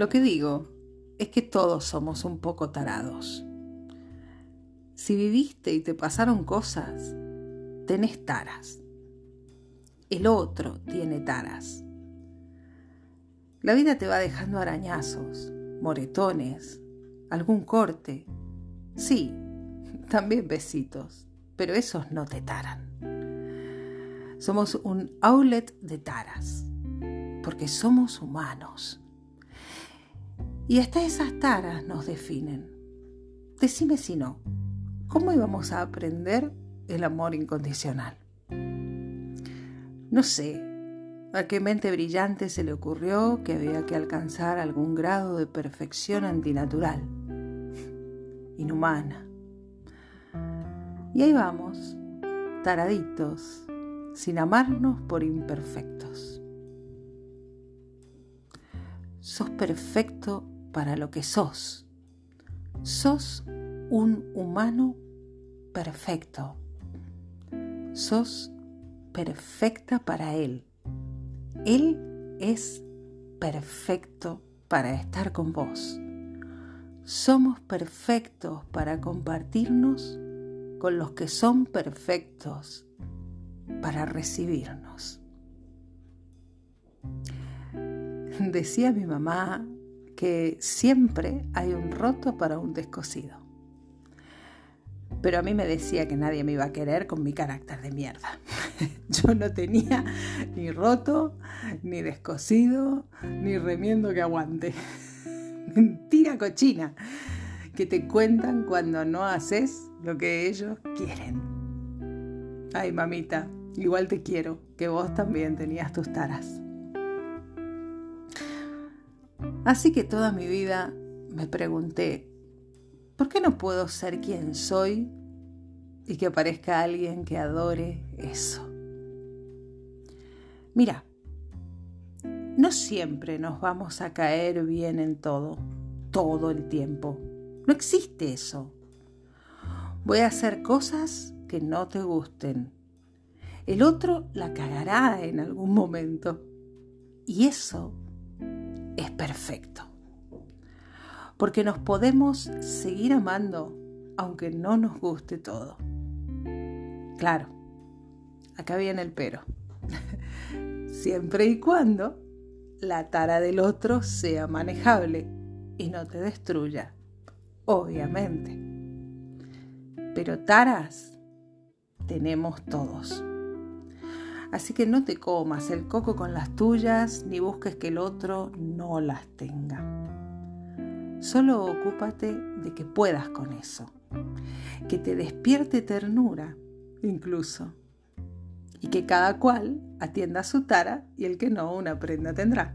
Lo que digo es que todos somos un poco tarados. Si viviste y te pasaron cosas, tenés taras. El otro tiene taras. La vida te va dejando arañazos, moretones, algún corte. Sí, también besitos, pero esos no te taran. Somos un outlet de taras, porque somos humanos. Y hasta esas taras nos definen. Decime si no, ¿cómo íbamos a aprender el amor incondicional? No sé a qué mente brillante se le ocurrió que había que alcanzar algún grado de perfección antinatural, inhumana. Y ahí vamos, taraditos, sin amarnos por imperfectos. Sos perfecto para lo que sos. Sos un humano perfecto. Sos perfecta para Él. Él es perfecto para estar con vos. Somos perfectos para compartirnos con los que son perfectos para recibirnos. Decía mi mamá que siempre hay un roto para un descosido. Pero a mí me decía que nadie me iba a querer con mi carácter de mierda. Yo no tenía ni roto, ni descosido, ni remiendo que aguante. Mentira cochina que te cuentan cuando no haces lo que ellos quieren. Ay, mamita, igual te quiero, que vos también tenías tus taras. Así que toda mi vida me pregunté, ¿por qué no puedo ser quien soy y que aparezca alguien que adore eso? Mira, no siempre nos vamos a caer bien en todo, todo el tiempo. No existe eso. Voy a hacer cosas que no te gusten. El otro la cagará en algún momento. Y eso es perfecto. Porque nos podemos seguir amando aunque no nos guste todo. Claro, acá viene el pero. Siempre y cuando la tara del otro sea manejable y no te destruya, obviamente. Pero taras tenemos todos. Así que no te comas el coco con las tuyas ni busques que el otro no las tenga. Solo ocúpate de que puedas con eso, que te despierte ternura incluso, y que cada cual atienda su tara y el que no una prenda tendrá.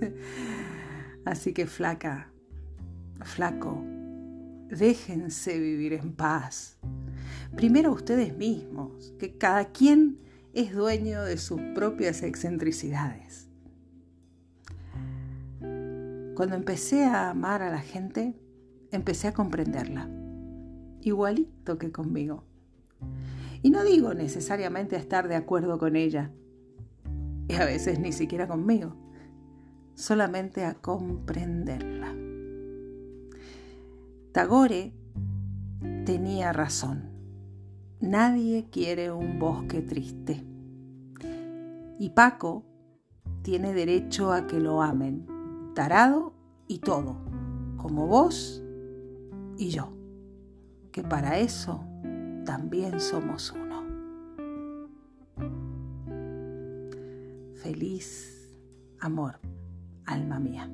Así que flaca, flaco, déjense vivir en paz. Primero ustedes mismos, que cada quien es dueño de sus propias excentricidades. Cuando empecé a amar a la gente, empecé a comprenderla, igualito que conmigo. Y no digo necesariamente a estar de acuerdo con ella, y a veces ni siquiera conmigo, solamente a comprenderla. Tagore tenía razón. Nadie quiere un bosque triste. Y Paco tiene derecho a que lo amen, tarado y todo, como vos y yo, que para eso también somos uno. Feliz amor, alma mía.